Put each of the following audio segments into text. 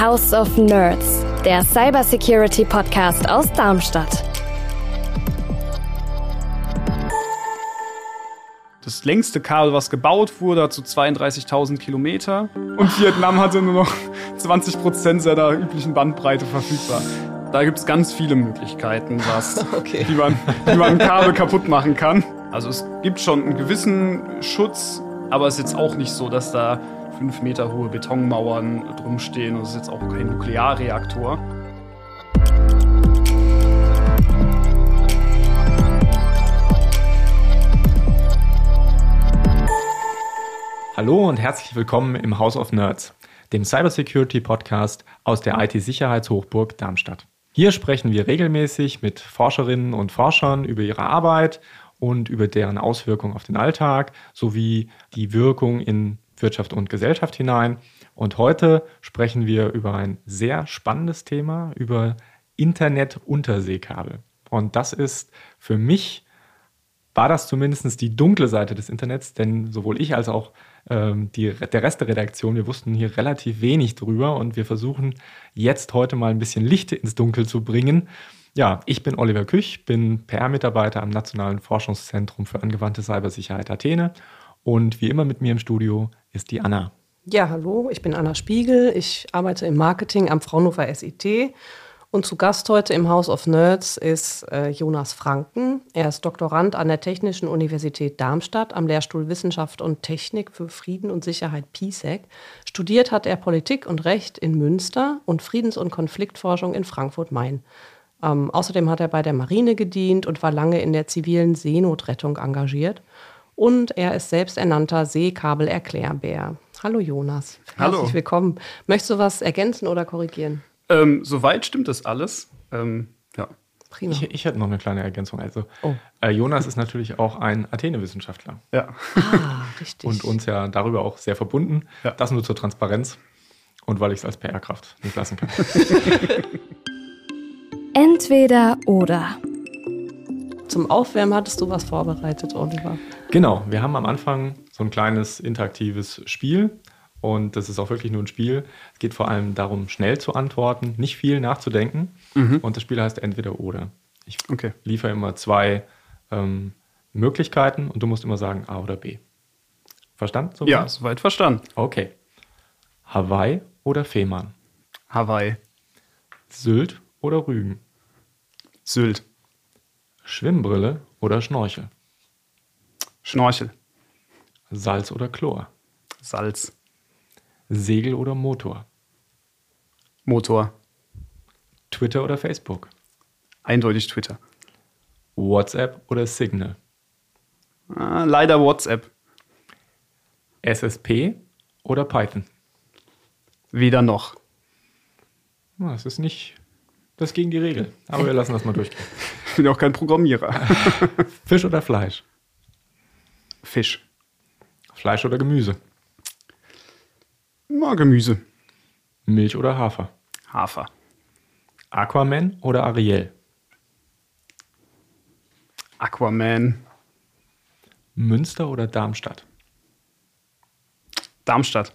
House of Nerds, der Cybersecurity Podcast aus Darmstadt. Das längste Kabel, was gebaut wurde, hat so 32.000 Kilometer. Und Vietnam hatte nur noch 20 Prozent seiner üblichen Bandbreite verfügbar. Da gibt es ganz viele Möglichkeiten, was, okay. wie, man, wie man ein Kabel kaputt machen kann. Also es gibt schon einen gewissen Schutz, aber es ist jetzt auch nicht so, dass da fünf Meter hohe Betonmauern drumstehen und es ist jetzt auch kein Nuklearreaktor. Hallo und herzlich willkommen im House of Nerds, dem Cybersecurity Podcast aus der IT-Sicherheitshochburg Darmstadt. Hier sprechen wir regelmäßig mit Forscherinnen und Forschern über ihre Arbeit und über deren Auswirkungen auf den Alltag sowie die Wirkung in Wirtschaft und Gesellschaft hinein. Und heute sprechen wir über ein sehr spannendes Thema, über Internet-Unterseekabel. Und das ist für mich, war das zumindest die dunkle Seite des Internets, denn sowohl ich als auch ähm, die, der Rest der Redaktion, wir wussten hier relativ wenig drüber und wir versuchen jetzt heute mal ein bisschen Licht ins Dunkel zu bringen ja, ich bin Oliver Küch, bin PR-Mitarbeiter am Nationalen Forschungszentrum für angewandte Cybersicherheit Athene und wie immer mit mir im Studio ist die Anna. Ja, hallo, ich bin Anna Spiegel, ich arbeite im Marketing am Fraunhofer SIT und zu Gast heute im House of Nerds ist äh, Jonas Franken. Er ist Doktorand an der Technischen Universität Darmstadt am Lehrstuhl Wissenschaft und Technik für Frieden und Sicherheit PISEC. Studiert hat er Politik und Recht in Münster und Friedens- und Konfliktforschung in Frankfurt-Main. Ähm, außerdem hat er bei der Marine gedient und war lange in der zivilen Seenotrettung engagiert. Und er ist selbsternannter Seekabelerklärbär. Hallo Jonas. Hallo. Herzlich willkommen. Möchtest du was ergänzen oder korrigieren? Ähm, soweit stimmt das alles. Ähm, ja. Prima. Ich, ich, hätte noch eine kleine Ergänzung. Also, oh. äh, Jonas ist natürlich auch ein Athene-Wissenschaftler. Ja. Ah, richtig. Und uns ja darüber auch sehr verbunden. Ja. Das nur zur Transparenz und weil ich es als PR-Kraft nicht lassen kann. Entweder oder. Zum Aufwärmen hattest du was vorbereitet, Oliver. Genau, wir haben am Anfang so ein kleines interaktives Spiel und das ist auch wirklich nur ein Spiel. Es geht vor allem darum, schnell zu antworten, nicht viel nachzudenken. Mhm. Und das Spiel heißt Entweder oder. Ich okay. liefere immer zwei ähm, Möglichkeiten und du musst immer sagen A oder B. Verstanden? Soweit? Ja, soweit verstanden. Okay. Hawaii oder Fehmarn? Hawaii. Sylt oder Rügen? Sylt. Schwimmbrille oder Schnorchel? Schnorchel. Salz oder Chlor? Salz. Segel oder Motor? Motor. Twitter oder Facebook? Eindeutig Twitter. WhatsApp oder Signal? Ah, leider WhatsApp. SSP oder Python? Weder noch. Das ist nicht das ist gegen die Regel. Aber wir lassen das mal durchgehen. Ich bin auch kein Programmierer. Fisch oder Fleisch? Fisch. Fleisch oder Gemüse? Na, Gemüse. Milch oder Hafer? Hafer. Aquaman oder Ariel? Aquaman. Münster oder Darmstadt? Darmstadt.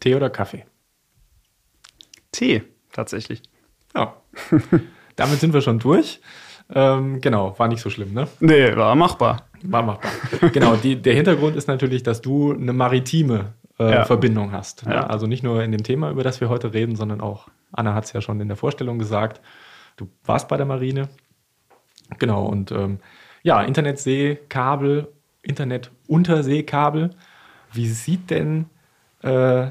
Tee oder Kaffee? Tee, tatsächlich. Ja. Damit sind wir schon durch. Ähm, genau, war nicht so schlimm, ne? Nee, war machbar. War machbar. genau, die, der Hintergrund ist natürlich, dass du eine maritime äh, ja. Verbindung hast. Ne? Ja. Also nicht nur in dem Thema, über das wir heute reden, sondern auch, Anna hat es ja schon in der Vorstellung gesagt, du warst bei der Marine. Genau, und ähm, ja, Internetseekabel, Internet-Unterseekabel. Wie sieht denn äh,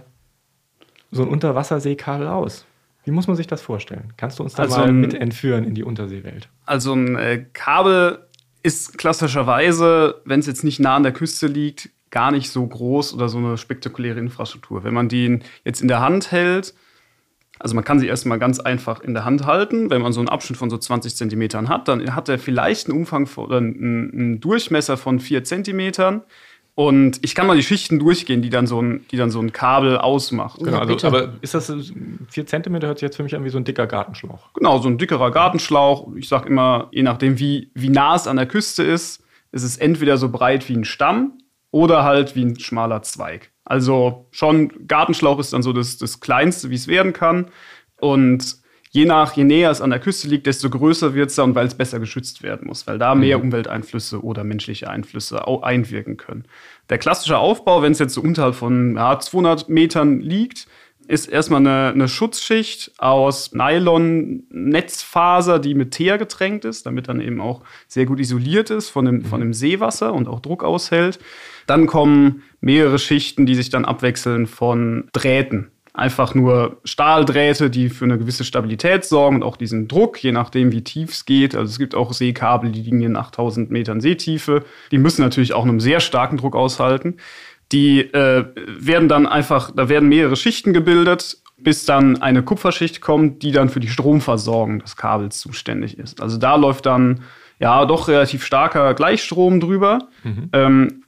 so ein Unterwasserseekabel aus? Wie muss man sich das vorstellen? Kannst du uns da also, mal mit entführen in die Unterseewelt? Also ein äh, Kabel ist klassischerweise, wenn es jetzt nicht nah an der Küste liegt, gar nicht so groß oder so eine spektakuläre Infrastruktur. Wenn man den jetzt in der Hand hält, also man kann sie erstmal ganz einfach in der Hand halten. Wenn man so einen Abschnitt von so 20 Zentimetern hat, dann hat er vielleicht einen Umfang oder einen Durchmesser von 4 Zentimetern. Und ich kann mal die Schichten durchgehen, die dann so ein, die dann so ein Kabel ausmacht. Genau, also, aber ist das 4 cm hört sich jetzt für mich an wie so ein dicker Gartenschlauch. Genau, so ein dickerer Gartenschlauch. Ich sag immer, je nachdem, wie, wie nah es an der Küste ist, ist es entweder so breit wie ein Stamm oder halt wie ein schmaler Zweig. Also schon Gartenschlauch ist dann so das, das Kleinste, wie es werden kann. Und je nach, je näher es an der Küste liegt, desto größer wird es dann, weil es besser geschützt werden muss, weil da mehr mhm. Umwelteinflüsse oder menschliche Einflüsse auch einwirken können. Der klassische Aufbau, wenn es jetzt so unterhalb von ja, 200 Metern liegt, ist erstmal eine, eine Schutzschicht aus Nylon-Netzfaser, die mit Teer getränkt ist, damit dann eben auch sehr gut isoliert ist von dem, mhm. von dem Seewasser und auch Druck aushält. Dann kommen mehrere Schichten, die sich dann abwechseln von Drähten. Einfach nur Stahldrähte, die für eine gewisse Stabilität sorgen und auch diesen Druck, je nachdem, wie tief es geht. Also es gibt auch Seekabel, die liegen in 8000 Metern Seetiefe. Die müssen natürlich auch einem sehr starken Druck aushalten. Die äh, werden dann einfach, da werden mehrere Schichten gebildet, bis dann eine Kupferschicht kommt, die dann für die Stromversorgung des Kabels zuständig ist. Also da läuft dann ja doch relativ starker Gleichstrom drüber. Mhm. Ähm,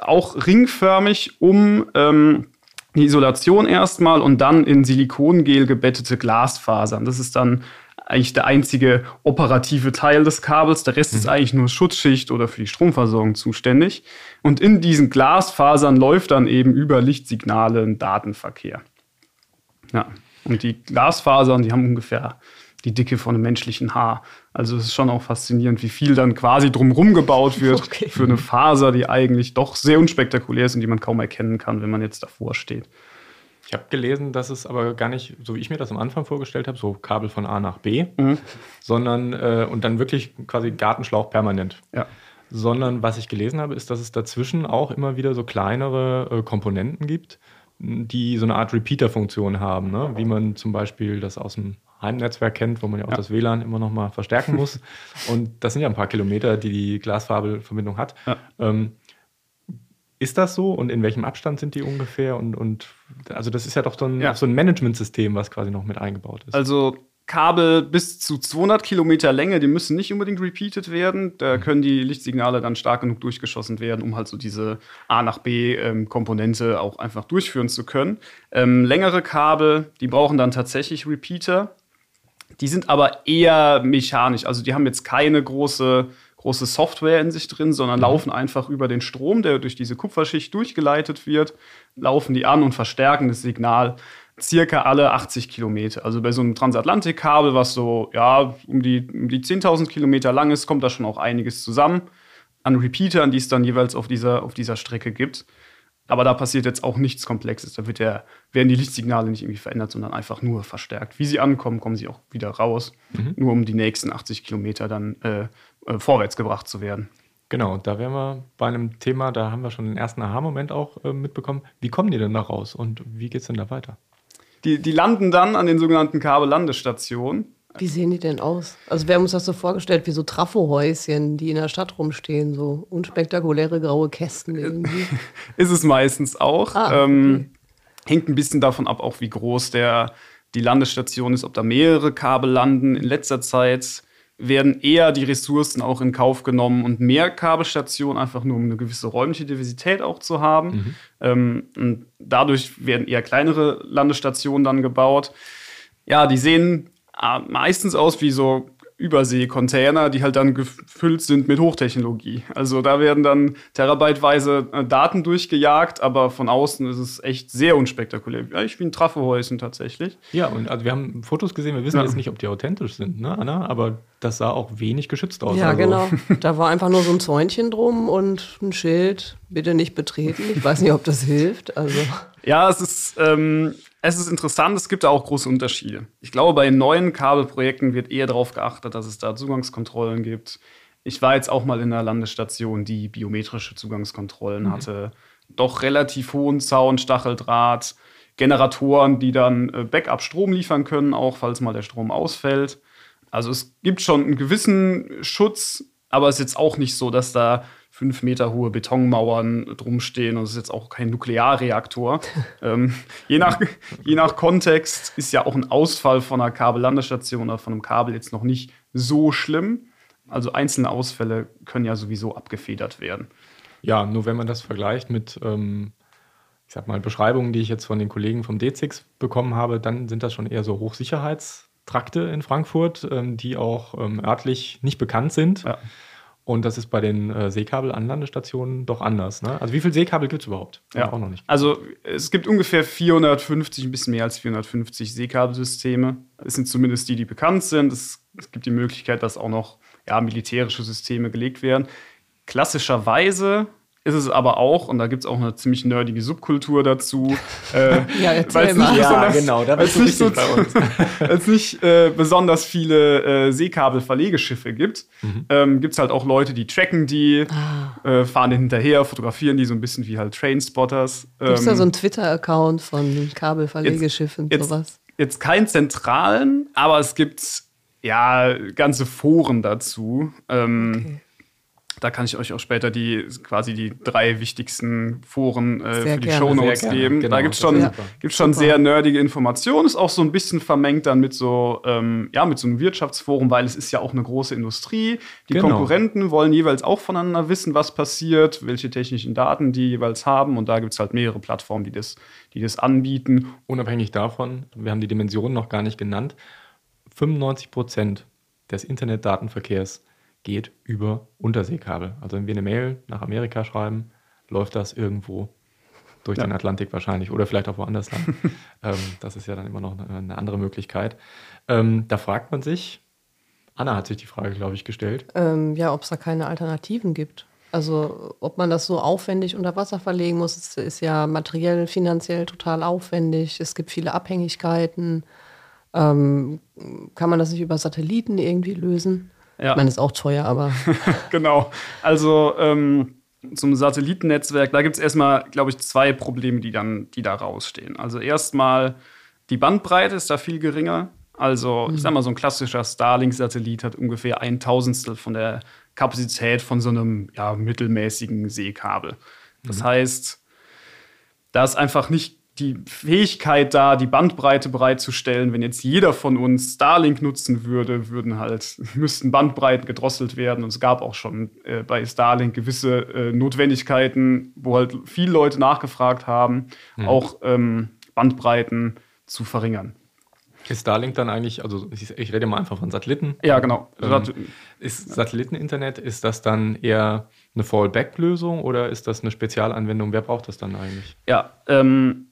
auch ringförmig um ähm, die Isolation erstmal und dann in Silikongel gebettete Glasfasern. Das ist dann eigentlich der einzige operative Teil des Kabels. Der Rest mhm. ist eigentlich nur Schutzschicht oder für die Stromversorgung zuständig. Und in diesen Glasfasern läuft dann eben über Lichtsignale ein Datenverkehr. Ja. Und die Glasfasern, die haben ungefähr die Dicke von einem menschlichen Haar. Also es ist schon auch faszinierend, wie viel dann quasi drumherum gebaut wird okay. für eine Faser, die eigentlich doch sehr unspektakulär ist und die man kaum erkennen kann, wenn man jetzt davor steht. Ich habe gelesen, dass es aber gar nicht, so wie ich mir das am Anfang vorgestellt habe, so Kabel von A nach B, mhm. sondern äh, und dann wirklich quasi Gartenschlauch permanent. Ja. Sondern was ich gelesen habe, ist, dass es dazwischen auch immer wieder so kleinere äh, Komponenten gibt, die so eine Art Repeater-Funktion haben, ne? wie man zum Beispiel das aus dem Heimnetzwerk kennt, wo man ja auch ja. das WLAN immer noch mal verstärken muss. und das sind ja ein paar Kilometer, die die Glasfabelverbindung hat. Ja. Ähm, ist das so und in welchem Abstand sind die ungefähr? Und, und also das ist ja doch so ein, ja. so ein Managementsystem, was quasi noch mit eingebaut ist. Also Kabel bis zu 200 Kilometer Länge, die müssen nicht unbedingt repeated werden. Da mhm. können die Lichtsignale dann stark genug durchgeschossen werden, um halt so diese A nach B ähm, Komponente auch einfach durchführen zu können. Ähm, längere Kabel, die brauchen dann tatsächlich Repeater. Die sind aber eher mechanisch. Also die haben jetzt keine große große Software in sich drin, sondern mhm. laufen einfach über den Strom, der durch diese Kupferschicht durchgeleitet wird, laufen die an und verstärken das Signal circa alle 80 Kilometer. Also bei so einem Transatlantikkabel, was so ja um die, um die 10.000 Kilometer lang ist, kommt da schon auch einiges zusammen an Repeatern, die es dann jeweils auf dieser, auf dieser Strecke gibt. Aber da passiert jetzt auch nichts Komplexes. Da wird der, werden die Lichtsignale nicht irgendwie verändert, sondern einfach nur verstärkt. Wie sie ankommen, kommen sie auch wieder raus, mhm. nur um die nächsten 80 Kilometer dann äh, äh, vorwärts gebracht zu werden. Genau, da wären wir bei einem Thema, da haben wir schon den ersten Aha-Moment auch äh, mitbekommen. Wie kommen die denn da raus und wie geht es denn da weiter? Die, die landen dann an den sogenannten Kabellandestationen. Wie sehen die denn aus? Also wir haben uns das so vorgestellt wie so Trafohäuschen, die in der Stadt rumstehen, so unspektakuläre graue Kästen irgendwie. Ist es meistens auch. Ah, ähm, hängt ein bisschen davon ab, auch wie groß der, die Landestation ist, ob da mehrere Kabel landen. In letzter Zeit werden eher die Ressourcen auch in Kauf genommen und mehr Kabelstationen, einfach nur um eine gewisse räumliche Diversität auch zu haben. Mhm. Ähm, und dadurch werden eher kleinere Landestationen dann gebaut. Ja, die sehen meistens aus wie so Überseekontainer, die halt dann gefüllt sind mit Hochtechnologie. Also da werden dann terabyteweise äh, Daten durchgejagt, aber von außen ist es echt sehr unspektakulär. Eigentlich wie ein Trafohäuschen tatsächlich. Ja, und also wir haben Fotos gesehen, wir wissen ja. jetzt nicht, ob die authentisch sind, ne, Anna? Aber das sah auch wenig geschützt aus. Ja, also. genau. Da war einfach nur so ein Zäunchen drum und ein Schild, bitte nicht betreten. Ich weiß nicht, ob das hilft. Also. Ja, es ist, ähm, es ist interessant, es gibt da auch große Unterschiede. Ich glaube, bei neuen Kabelprojekten wird eher darauf geachtet, dass es da Zugangskontrollen gibt. Ich war jetzt auch mal in einer Landesstation, die biometrische Zugangskontrollen mhm. hatte. Doch relativ hohen Zaun, Stacheldraht, Generatoren, die dann äh, Backup-Strom liefern können, auch falls mal der Strom ausfällt. Also es gibt schon einen gewissen Schutz, aber es ist jetzt auch nicht so, dass da fünf Meter hohe Betonmauern drumstehen und es ist jetzt auch kein Nuklearreaktor. ähm, je, nach, je nach Kontext ist ja auch ein Ausfall von einer Kabellandestation oder von einem Kabel jetzt noch nicht so schlimm. Also einzelne Ausfälle können ja sowieso abgefedert werden. Ja, nur wenn man das vergleicht mit, ähm, ich sag mal, Beschreibungen, die ich jetzt von den Kollegen vom D6 bekommen habe, dann sind das schon eher so Hochsicherheitstrakte in Frankfurt, ähm, die auch ähm, örtlich nicht bekannt sind. Ja. Und das ist bei den äh, Seekabel-Anlandestationen doch anders. Ne? Also wie viele Seekabel gibt es überhaupt? Ja. Auch noch nicht. Also es gibt ungefähr 450, ein bisschen mehr als 450 Seekabelsysteme. Es sind zumindest die, die bekannt sind. Es, es gibt die Möglichkeit, dass auch noch ja, militärische Systeme gelegt werden. Klassischerweise ist es aber auch, und da gibt es auch eine ziemlich nerdige Subkultur dazu. Äh, ja, erzähl mal. Ja, genau, da bist du nicht so bei uns. Weil es nicht äh, besonders viele äh, Seekabel-Verlegeschiffe gibt, mhm. ähm, gibt es halt auch Leute, die tracken die, ah. äh, fahren den hinterher, fotografieren die so ein bisschen wie halt Trainspotters. Ähm, gibt es da so einen Twitter-Account von Kabelverlegeschiffen und sowas? Jetzt keinen zentralen, aber es gibt ja ganze Foren dazu. Ähm, okay da kann ich euch auch später die quasi die drei wichtigsten Foren äh, für die Show Notes geben. Genau, da gibt es schon, ja. gibt's schon sehr nerdige Informationen. Ist auch so ein bisschen vermengt dann mit so, ähm, ja, mit so einem Wirtschaftsforum, weil es ist ja auch eine große Industrie. Die genau. Konkurrenten wollen jeweils auch voneinander wissen, was passiert, welche technischen Daten die jeweils haben. Und da gibt es halt mehrere Plattformen, die das, die das anbieten. Unabhängig davon, wir haben die Dimensionen noch gar nicht genannt, 95 Prozent des Internetdatenverkehrs geht über Unterseekabel. Also wenn wir eine Mail nach Amerika schreiben, läuft das irgendwo durch ja. den Atlantik wahrscheinlich oder vielleicht auch woanders lang. ähm, das ist ja dann immer noch eine, andere Möglichkeit. Ähm, da fragt man sich, Anna hat sich die Frage, glaube ich, gestellt. Ähm, ja, ob es da keine Alternativen gibt. Also ob man das so aufwendig unter Wasser verlegen muss, ist, ist ja materiell, finanziell total aufwendig. Es gibt viele Abhängigkeiten. Ähm, kann man das nicht über Satelliten irgendwie lösen? Ja. Ich meine, ist auch teuer, aber. genau. Also ähm, zum Satellitennetzwerk, da gibt es erstmal, glaube ich, zwei Probleme, die dann, die da rausstehen. Also erstmal, die Bandbreite ist da viel geringer. Also, mhm. ich sag mal, so ein klassischer Starlink-Satellit hat ungefähr ein Tausendstel von der Kapazität von so einem ja, mittelmäßigen Seekabel. Das mhm. heißt, da ist einfach nicht die Fähigkeit da, die Bandbreite bereitzustellen. Wenn jetzt jeder von uns Starlink nutzen würde, würden halt, müssten Bandbreiten gedrosselt werden. Und es gab auch schon äh, bei Starlink gewisse äh, Notwendigkeiten, wo halt viele Leute nachgefragt haben, mhm. auch ähm, Bandbreiten zu verringern. Ist Starlink dann eigentlich, also ich, rede mal einfach von Satelliten. Ja, genau. Ähm, ist Satelliteninternet, ist das dann eher eine Fallback-Lösung oder ist das eine Spezialanwendung? Wer braucht das dann eigentlich? Ja, ähm,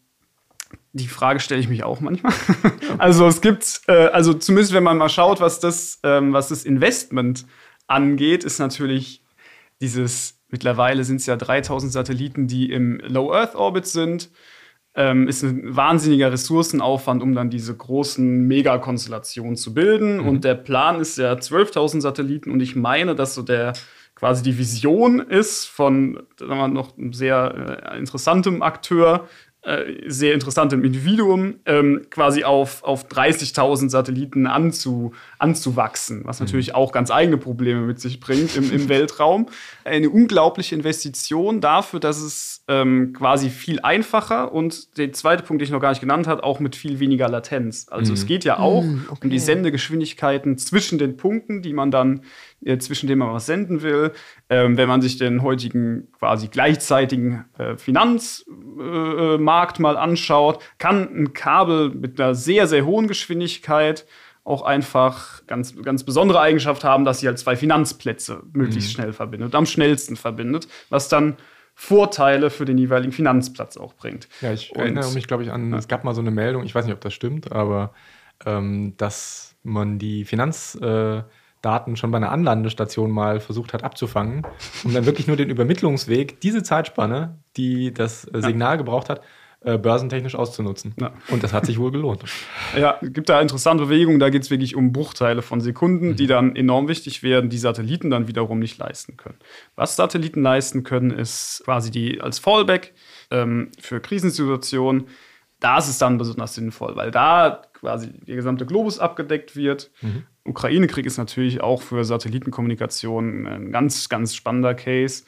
die Frage stelle ich mich auch manchmal. also es gibt, äh, also zumindest wenn man mal schaut, was das, ähm, was das Investment angeht, ist natürlich dieses, mittlerweile sind es ja 3000 Satelliten, die im Low Earth Orbit sind. Ähm, ist ein wahnsinniger Ressourcenaufwand, um dann diese großen Megakonstellationen zu bilden. Mhm. Und der Plan ist ja 12.000 Satelliten. Und ich meine, dass so der quasi die Vision ist von sagen wir, noch einem sehr äh, interessantem Akteur, äh, sehr interessantem Individuum ähm, quasi auf, auf 30.000 Satelliten anzu, anzuwachsen, was mhm. natürlich auch ganz eigene Probleme mit sich bringt im, im Weltraum. Eine unglaubliche Investition dafür, dass es ähm, quasi viel einfacher und der zweite Punkt, den ich noch gar nicht genannt habe, auch mit viel weniger Latenz. Also mhm. es geht ja auch mhm, okay. um die Sendegeschwindigkeiten zwischen den Punkten, die man dann äh, zwischen dem man was senden will. Ähm, wenn man sich den heutigen quasi gleichzeitigen äh, Finanzmarkt mal anschaut, kann ein Kabel mit einer sehr, sehr hohen Geschwindigkeit auch einfach ganz, ganz besondere Eigenschaft haben, dass sie halt zwei Finanzplätze möglichst mhm. schnell verbindet, am schnellsten verbindet, was dann Vorteile für den jeweiligen Finanzplatz auch bringt. Ja, ich Und, erinnere mich, glaube ich, an, ja. es gab mal so eine Meldung, ich weiß nicht, ob das stimmt, aber ähm, dass man die Finanz, äh, Daten schon bei einer Anlandestation mal versucht hat abzufangen, um dann wirklich nur den Übermittlungsweg, diese Zeitspanne, die das äh, Signal gebraucht hat, äh, börsentechnisch auszunutzen. Ja. Und das hat sich wohl gelohnt. Ja, es gibt da interessante Bewegungen, da geht es wirklich um Bruchteile von Sekunden, mhm. die dann enorm wichtig werden, die Satelliten dann wiederum nicht leisten können. Was Satelliten leisten können, ist quasi die als Fallback ähm, für Krisensituationen. Da ist es dann besonders sinnvoll, weil da quasi der gesamte Globus abgedeckt wird. Mhm. Ukraine-Krieg ist natürlich auch für Satellitenkommunikation ein ganz, ganz spannender Case,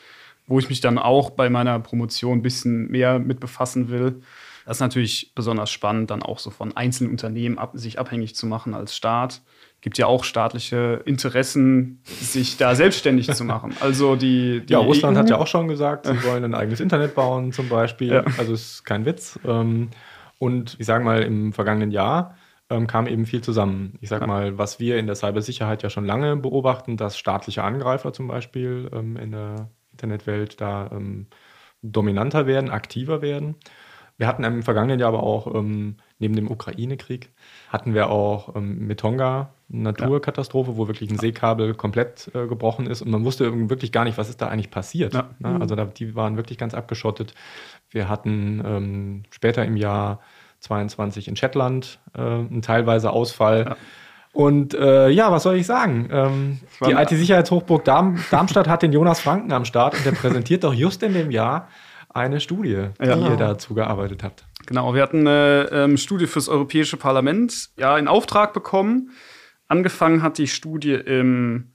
wo ich mich dann auch bei meiner Promotion ein bisschen mehr mit befassen will. Das ist natürlich besonders spannend, dann auch so von einzelnen Unternehmen ab, sich abhängig zu machen als Staat. Gibt ja auch staatliche Interessen, sich da selbstständig zu machen. Also die, die ja, Russland EU hat ja auch schon gesagt, sie wollen ein eigenes Internet bauen zum Beispiel. Ja. Also ist kein Witz. Ähm, und ich sage mal, im vergangenen Jahr ähm, kam eben viel zusammen. Ich sag ja. mal, was wir in der Cybersicherheit ja schon lange beobachten, dass staatliche Angreifer zum Beispiel ähm, in der Internetwelt da ähm, dominanter werden, aktiver werden. Wir hatten im vergangenen Jahr aber auch ähm, neben dem Ukraine-Krieg hatten wir auch ähm, mit Tonga eine Naturkatastrophe, wo wirklich ein Seekabel komplett äh, gebrochen ist und man wusste wirklich gar nicht, was ist da eigentlich passiert. Ja. Ne? Also da, die waren wirklich ganz abgeschottet. Wir hatten ähm, später im Jahr 22 in Shetland äh, einen teilweise Ausfall. Ja. Und äh, ja, was soll ich sagen? Ähm, die IT-Sicherheitshochburg Darm Darmstadt hat den Jonas Franken am Start und der präsentiert doch just in dem Jahr eine Studie, die ja. ihr dazu gearbeitet habt. Genau, wir hatten eine ähm, Studie fürs Europäische Parlament ja, in Auftrag bekommen. Angefangen hat die Studie im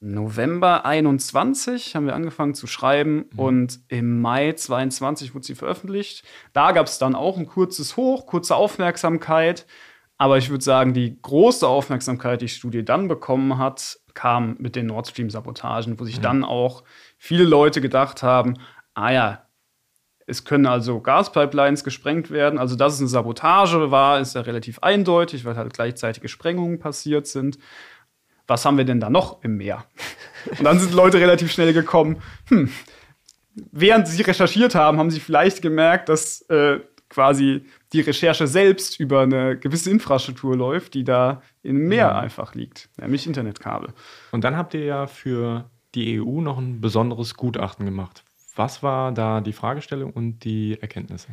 November 21 haben wir angefangen zu schreiben mhm. und im Mai 22 wurde sie veröffentlicht. Da gab es dann auch ein kurzes Hoch, kurze Aufmerksamkeit. Aber ich würde sagen, die große Aufmerksamkeit, die die Studie dann bekommen hat, kam mit den Nord Stream-Sabotagen, wo sich mhm. dann auch viele Leute gedacht haben, ah ja, es können also Gaspipelines gesprengt werden. Also, dass es eine Sabotage war, ist ja relativ eindeutig, weil halt gleichzeitige Sprengungen passiert sind. Was haben wir denn da noch im Meer? Und dann sind Leute relativ schnell gekommen, hm, während sie recherchiert haben, haben sie vielleicht gemerkt, dass äh, quasi die Recherche selbst über eine gewisse Infrastruktur läuft, die da im Meer mhm. einfach liegt, nämlich Internetkabel. Und dann habt ihr ja für die EU noch ein besonderes Gutachten gemacht. Was war da die Fragestellung und die Erkenntnisse?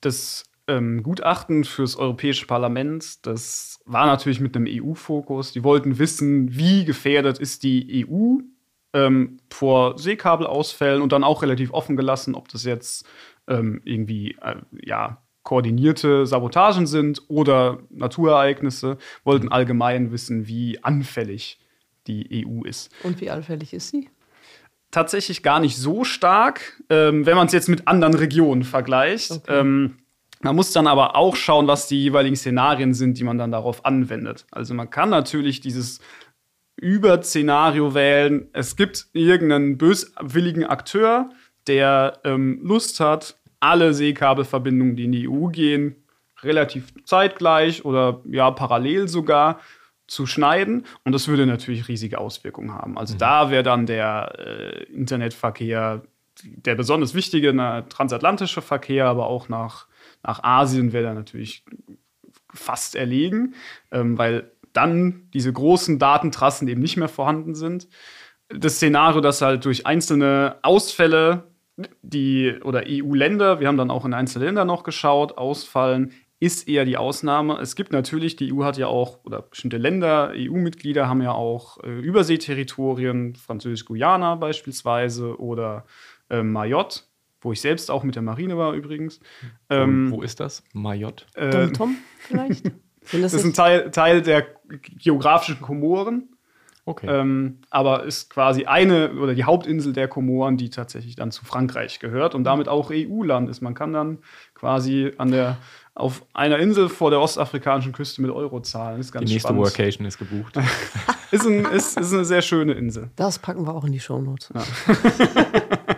Das ähm, Gutachten fürs Europäische Parlament, das war natürlich mit einem EU-Fokus. Die wollten wissen, wie gefährdet ist die EU ähm, vor Seekabelausfällen und dann auch relativ offen gelassen, ob das jetzt ähm, irgendwie äh, ja, koordinierte Sabotagen sind oder Naturereignisse, wollten allgemein wissen, wie anfällig die EU ist. Und wie anfällig ist sie? tatsächlich gar nicht so stark, ähm, wenn man es jetzt mit anderen Regionen vergleicht. Okay. Ähm, man muss dann aber auch schauen, was die jeweiligen Szenarien sind, die man dann darauf anwendet. Also man kann natürlich dieses Überszenario wählen. Es gibt irgendeinen böswilligen Akteur, der ähm, Lust hat, alle Seekabelverbindungen, die in die EU gehen, relativ zeitgleich oder ja parallel sogar zu schneiden. Und das würde natürlich riesige Auswirkungen haben. Also mhm. da wäre dann der äh, Internetverkehr, der besonders wichtige na, transatlantische Verkehr, aber auch nach, nach Asien wäre da natürlich fast erlegen, ähm, weil dann diese großen Datentrassen eben nicht mehr vorhanden sind. Das Szenario, dass halt durch einzelne Ausfälle die oder EU-Länder, wir haben dann auch in einzelne Länder noch geschaut, ausfallen, ist eher die Ausnahme. Es gibt natürlich, die EU hat ja auch, oder bestimmte Länder, EU-Mitglieder haben ja auch äh, Überseeterritorien, Französisch-Guyana beispielsweise oder äh, Mayotte, wo ich selbst auch mit der Marine war übrigens. Ähm, wo ist das? Mayotte? Äh, Tom vielleicht? das, das ist ein Teil, Teil der geografischen Komoren. Okay. Ähm, aber ist quasi eine oder die Hauptinsel der Komoren, die tatsächlich dann zu Frankreich gehört und damit auch EU-Land ist. Man kann dann quasi an der auf einer Insel vor der ostafrikanischen Küste mit Euro zahlen. ist ganz Die nächste spannend. Workation ist gebucht. ist, ein, ist, ist, eine sehr schöne Insel. Das packen wir auch in die Shownotes. Ja.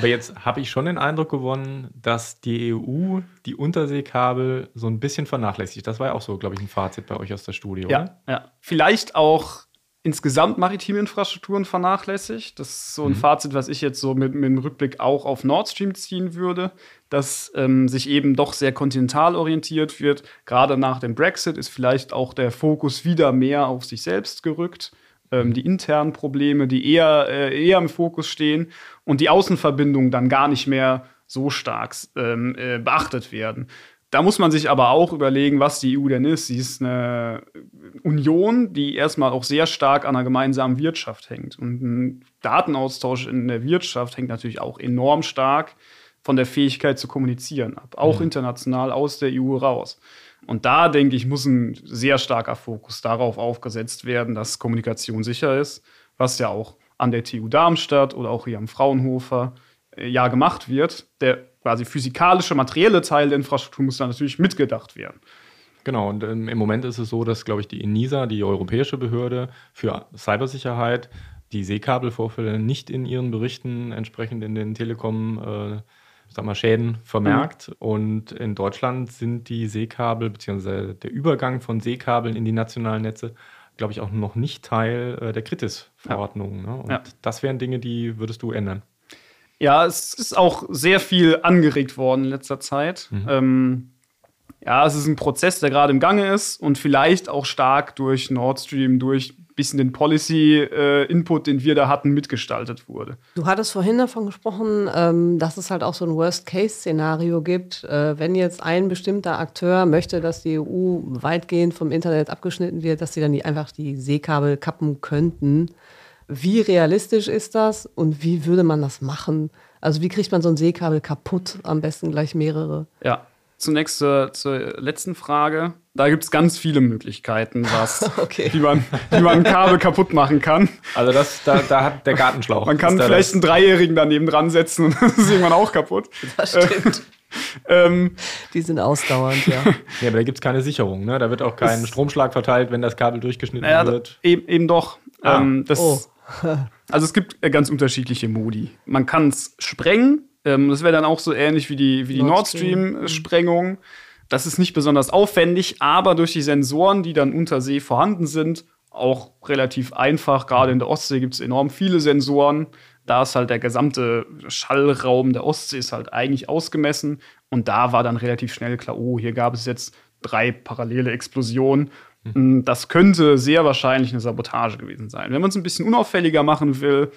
Aber jetzt habe ich schon den Eindruck gewonnen, dass die EU die Unterseekabel so ein bisschen vernachlässigt. Das war ja auch so, glaube ich, ein Fazit bei euch aus der Studie, ja, oder? Ja, vielleicht auch insgesamt maritime Infrastrukturen vernachlässigt. Das ist so ein mhm. Fazit, was ich jetzt so mit, mit dem Rückblick auch auf Nord Stream ziehen würde, dass ähm, sich eben doch sehr kontinental orientiert wird. Gerade nach dem Brexit ist vielleicht auch der Fokus wieder mehr auf sich selbst gerückt. Ähm, die internen Probleme, die eher, äh, eher im Fokus stehen und die Außenverbindungen dann gar nicht mehr so stark ähm, äh, beachtet werden. Da muss man sich aber auch überlegen, was die EU denn ist. Sie ist eine Union, die erstmal auch sehr stark an einer gemeinsamen Wirtschaft hängt. Und ein Datenaustausch in der Wirtschaft hängt natürlich auch enorm stark von der Fähigkeit zu kommunizieren ab, auch international aus der EU raus. Und da, denke ich, muss ein sehr starker Fokus darauf aufgesetzt werden, dass Kommunikation sicher ist, was ja auch an der TU Darmstadt oder auch hier am Fraunhofer äh, ja gemacht wird. Der quasi physikalische, materielle Teil der Infrastruktur muss dann natürlich mitgedacht werden. Genau, und ähm, im Moment ist es so, dass, glaube ich, die ENISA, die europäische Behörde für Cybersicherheit, die Seekabelvorfälle nicht in ihren Berichten entsprechend in den Telekom- äh, sag mal, Schäden vermerkt. Mhm. Und in Deutschland sind die Seekabel bzw. der Übergang von Seekabeln in die nationalen Netze, glaube ich, auch noch nicht Teil äh, der Kritis-Verordnung. Ne? Und ja. das wären Dinge, die würdest du ändern. Ja, es ist auch sehr viel angeregt worden in letzter Zeit. Mhm. Ähm, ja, es ist ein Prozess, der gerade im Gange ist und vielleicht auch stark durch Nord Stream, durch bisschen den Policy-Input, äh, den wir da hatten, mitgestaltet wurde. Du hattest vorhin davon gesprochen, ähm, dass es halt auch so ein Worst-Case-Szenario gibt, äh, wenn jetzt ein bestimmter Akteur möchte, dass die EU weitgehend vom Internet abgeschnitten wird, dass sie dann die, einfach die Seekabel kappen könnten. Wie realistisch ist das und wie würde man das machen? Also wie kriegt man so ein Seekabel kaputt? Am besten gleich mehrere. Ja, zunächst zur, zur letzten Frage. Da gibt es ganz viele Möglichkeiten, was, okay. wie, man, wie man ein Kabel kaputt machen kann. Also das, da, da hat der Gartenschlauch. Man kann vielleicht das. einen Dreijährigen daneben dran setzen und das ist irgendwann auch kaputt. Das stimmt. ähm, Die sind ausdauernd, ja. ja, aber da gibt es keine Sicherung, ne? Da wird auch kein Stromschlag verteilt, wenn das Kabel durchgeschnitten naja, wird. Eben, eben doch. Ah. Ähm, das, oh. also es gibt ganz unterschiedliche Modi. Man kann es sprengen, ähm, das wäre dann auch so ähnlich wie die, wie die Nord Stream-Sprengung. Das ist nicht besonders aufwendig, aber durch die Sensoren, die dann unter See vorhanden sind, auch relativ einfach. Gerade in der Ostsee gibt es enorm viele Sensoren. Da ist halt der gesamte Schallraum der Ostsee ist halt eigentlich ausgemessen. Und da war dann relativ schnell klar, oh, hier gab es jetzt drei parallele Explosionen. Mhm. Das könnte sehr wahrscheinlich eine Sabotage gewesen sein. Wenn man es ein bisschen unauffälliger machen will,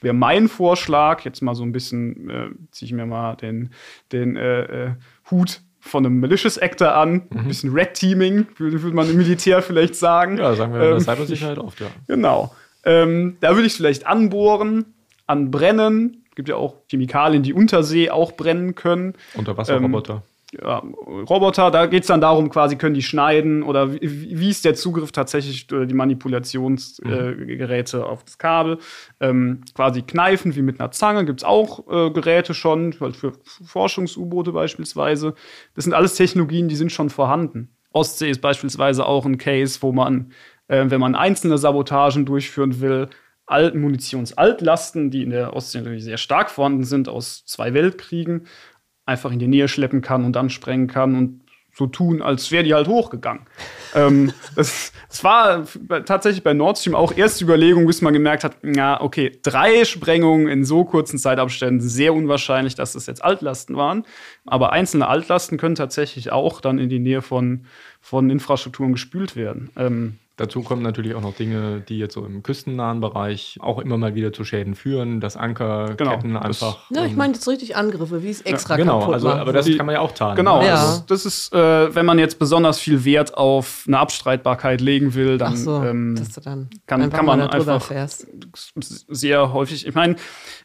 wäre mein Vorschlag, jetzt mal so ein bisschen, äh, ziehe ich mir mal den, den äh, äh, Hut von einem Malicious Actor an, mhm. ein bisschen Red Teaming, würde, würde man im Militär vielleicht sagen. Ja, sagen wir in der Cybersicherheit oft, ja. Genau. Ähm, da würde ich vielleicht anbohren, anbrennen. Es gibt ja auch Chemikalien, die unter See auch brennen können. Unterwasserroboter. Ähm, ja, Roboter, da geht es dann darum, quasi können die schneiden oder wie, wie ist der Zugriff tatsächlich durch die Manipulationsgeräte mhm. äh, auf das Kabel. Ähm, quasi kneifen wie mit einer Zange gibt es auch äh, Geräte schon, für Forschungs-U-Boote beispielsweise. Das sind alles Technologien, die sind schon vorhanden. Ostsee ist beispielsweise auch ein Case, wo man, äh, wenn man einzelne Sabotagen durchführen will, Munitionsaltlasten, die in der Ostsee natürlich sehr stark vorhanden sind, aus zwei Weltkriegen, einfach in die Nähe schleppen kann und dann sprengen kann und so tun, als wäre die halt hochgegangen. ähm, das, das, war tatsächlich bei Nord Stream auch erste Überlegung, bis man gemerkt hat, ja, okay, drei Sprengungen in so kurzen Zeitabständen, sehr unwahrscheinlich, dass das jetzt Altlasten waren. Aber einzelne Altlasten können tatsächlich auch dann in die Nähe von, von Infrastrukturen gespült werden. Ähm, Dazu kommen natürlich auch noch Dinge, die jetzt so im küstennahen Bereich auch immer mal wieder zu Schäden führen, dass Ankerketten genau, einfach. Ja, ich meine jetzt richtig Angriffe, wie es extra ja, genau, also, aber das kann man ja auch tarnen. Genau, ja. also das ist, äh, wenn man jetzt besonders viel Wert auf eine Abstreitbarkeit legen will, dann, so, ähm, dann kann, kann man einfach fährst. sehr häufig. Ich meine,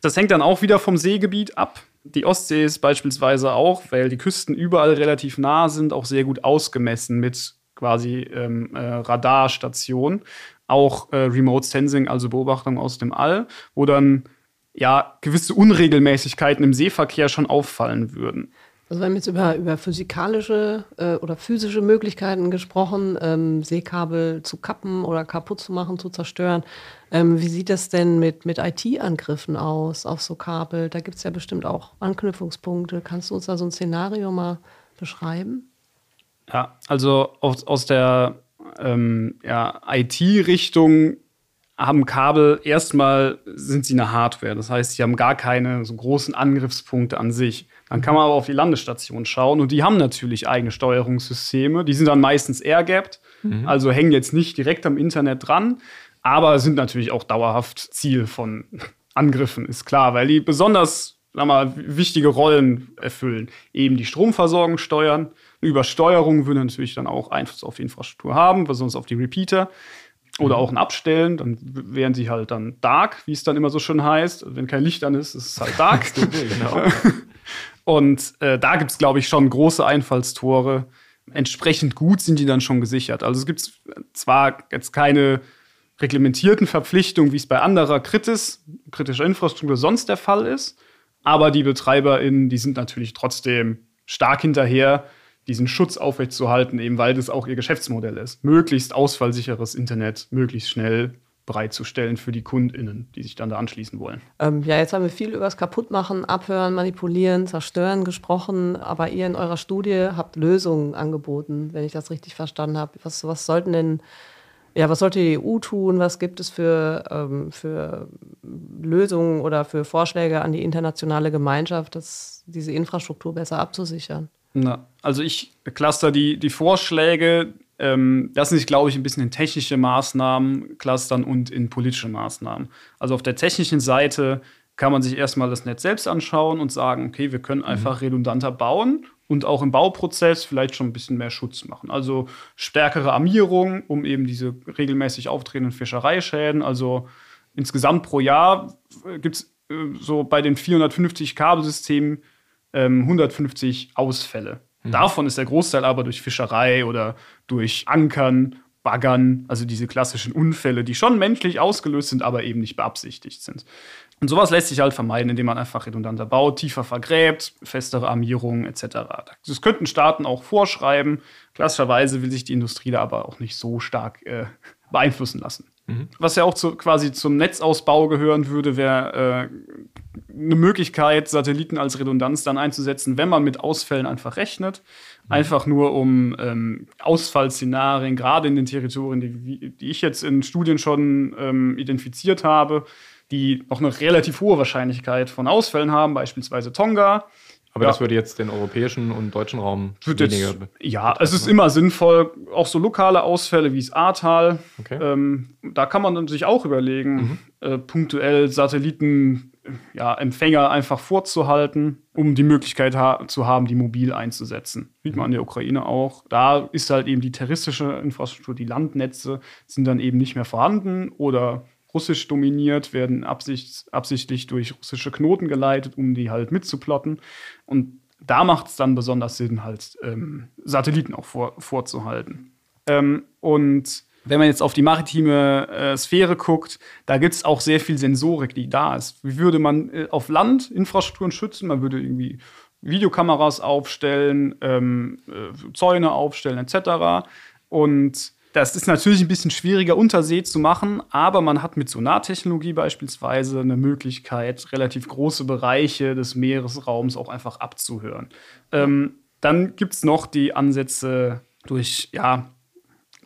das hängt dann auch wieder vom Seegebiet ab. Die Ostsee ist beispielsweise auch, weil die Küsten überall relativ nah sind, auch sehr gut ausgemessen mit quasi ähm, äh, Radarstation, auch äh, Remote Sensing, also Beobachtung aus dem All, wo dann ja gewisse Unregelmäßigkeiten im Seeverkehr schon auffallen würden. Also wir haben jetzt über, über physikalische äh, oder physische Möglichkeiten gesprochen, ähm, Seekabel zu kappen oder kaputt zu machen, zu zerstören. Ähm, wie sieht das denn mit, mit IT-Angriffen aus auf so Kabel? Da gibt es ja bestimmt auch Anknüpfungspunkte. Kannst du uns da so ein Szenario mal beschreiben? Ja, also aus, aus der ähm, ja, IT-Richtung haben Kabel erstmal sind sie eine Hardware. Das heißt, sie haben gar keine so großen Angriffspunkte an sich. Dann kann man aber auf die Landestation schauen und die haben natürlich eigene Steuerungssysteme. Die sind dann meistens air-gapped, mhm. also hängen jetzt nicht direkt am Internet dran, aber sind natürlich auch dauerhaft Ziel von Angriffen, ist klar, weil die besonders sag mal, wichtige Rollen erfüllen. Eben die Stromversorgung steuern. Übersteuerung würde natürlich dann auch Einfluss auf die Infrastruktur haben, besonders auf die Repeater. Oder mhm. auch ein Abstellen, dann wären sie halt dann dark, wie es dann immer so schön heißt. Wenn kein Licht an ist, ist es halt dark. genau. Und äh, da gibt es, glaube ich, schon große Einfallstore. Entsprechend gut sind die dann schon gesichert. Also es gibt zwar jetzt keine reglementierten Verpflichtungen, wie es bei anderer Kritis, kritischer Infrastruktur sonst der Fall ist. Aber die BetreiberInnen, die sind natürlich trotzdem stark hinterher, diesen Schutz aufrechtzuerhalten, eben weil das auch ihr Geschäftsmodell ist. Möglichst ausfallsicheres Internet, möglichst schnell, bereitzustellen für die KundInnen, die sich dann da anschließen wollen. Ähm, ja, jetzt haben wir viel über das Kaputtmachen, Abhören, Manipulieren, Zerstören gesprochen, aber ihr in eurer Studie habt Lösungen angeboten, wenn ich das richtig verstanden habe. Was, was sollten denn ja, was sollte die EU tun? Was gibt es für, ähm, für Lösungen oder für Vorschläge an die internationale Gemeinschaft, dass diese Infrastruktur besser abzusichern? Na, also ich cluster die, die Vorschläge, ähm, lassen sich, glaube ich, ein bisschen in technische Maßnahmen clustern und in politische Maßnahmen. Also auf der technischen Seite kann man sich erstmal das Netz selbst anschauen und sagen, okay, wir können mhm. einfach redundanter bauen und auch im Bauprozess vielleicht schon ein bisschen mehr Schutz machen. Also stärkere Armierung, um eben diese regelmäßig auftretenden Fischereischäden. Also insgesamt pro Jahr äh, gibt es äh, so bei den 450 Kabelsystemen ähm, 150 Ausfälle. Mhm. Davon ist der Großteil aber durch Fischerei oder durch Ankern, Baggern, also diese klassischen Unfälle, die schon menschlich ausgelöst sind, aber eben nicht beabsichtigt sind. Und sowas lässt sich halt vermeiden, indem man einfach redundanter baut, tiefer vergräbt, festere Armierungen etc. Das könnten Staaten auch vorschreiben. Klassischerweise will sich die Industrie da aber auch nicht so stark äh, beeinflussen lassen. Mhm. Was ja auch zu, quasi zum Netzausbau gehören würde, wäre äh, eine Möglichkeit, Satelliten als Redundanz dann einzusetzen, wenn man mit Ausfällen einfach rechnet. Mhm. Einfach nur um ähm, Ausfallszenarien, gerade in den Territorien, die, die, ich jetzt in Studien schon ähm, identifiziert habe, die auch eine relativ hohe Wahrscheinlichkeit von Ausfällen haben, beispielsweise Tonga aber ja. das würde jetzt den europäischen und deutschen Raum weniger. Jetzt, ja, es ist immer sinnvoll, auch so lokale Ausfälle wie das Ahrtal. Okay. Ähm, da kann man sich auch überlegen, mhm. äh, punktuell Satelliten, ja, Empfänger einfach vorzuhalten, um die Möglichkeit ha zu haben, die mobil einzusetzen. Sieht man in der Ukraine auch. Da ist halt eben die terroristische Infrastruktur, die Landnetze sind dann eben nicht mehr vorhanden oder russisch dominiert, werden absicht, absichtlich durch russische Knoten geleitet, um die halt mitzuplotten. Und da macht es dann besonders Sinn, halt ähm, Satelliten auch vor, vorzuhalten. Ähm, und wenn man jetzt auf die maritime äh, Sphäre guckt, da gibt es auch sehr viel Sensorik, die da ist. Wie würde man äh, auf Land Infrastrukturen schützen? Man würde irgendwie Videokameras aufstellen, ähm, äh, Zäune aufstellen, etc. Und das ist natürlich ein bisschen schwieriger Untersee zu machen, aber man hat mit Sonartechnologie beispielsweise eine Möglichkeit, relativ große Bereiche des Meeresraums auch einfach abzuhören. Ähm, dann gibt es noch die Ansätze durch ja,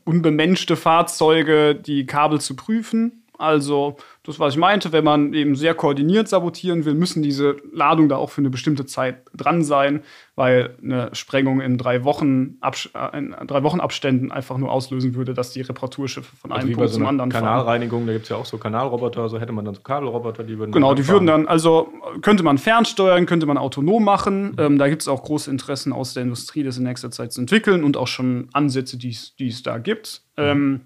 unbemenschte Fahrzeuge, die Kabel zu prüfen. Also das, was ich meinte, wenn man eben sehr koordiniert sabotieren will, müssen diese Ladungen da auch für eine bestimmte Zeit dran sein, weil eine Sprengung in drei Wochen, äh, in drei Wochen Abständen einfach nur auslösen würde, dass die Reparaturschiffe von also einem Punkt so zum anderen Kanalreinigung, fahren. da gibt es ja auch so Kanalroboter, so hätte man dann so Kabelroboter, die würden. Genau, die würden dann, also könnte man fernsteuern, könnte man autonom machen. Mhm. Ähm, da gibt es auch große Interessen aus der Industrie, das in nächster Zeit zu entwickeln und auch schon Ansätze, die es da gibt. Mhm. Ähm,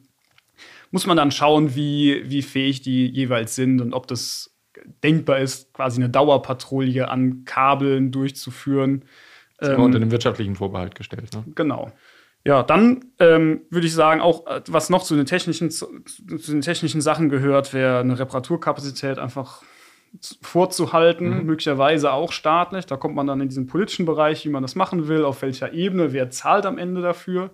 muss man dann schauen, wie, wie fähig die jeweils sind und ob das denkbar ist, quasi eine Dauerpatrouille an Kabeln durchzuführen. Das ist ähm, unter dem wirtschaftlichen Vorbehalt gestellt. Ne? Genau. Ja, dann ähm, würde ich sagen, auch äh, was noch zu den technischen, zu, zu den technischen Sachen gehört, wäre eine Reparaturkapazität einfach vorzuhalten, mhm. möglicherweise auch staatlich. Da kommt man dann in diesen politischen Bereich, wie man das machen will, auf welcher Ebene, wer zahlt am Ende dafür.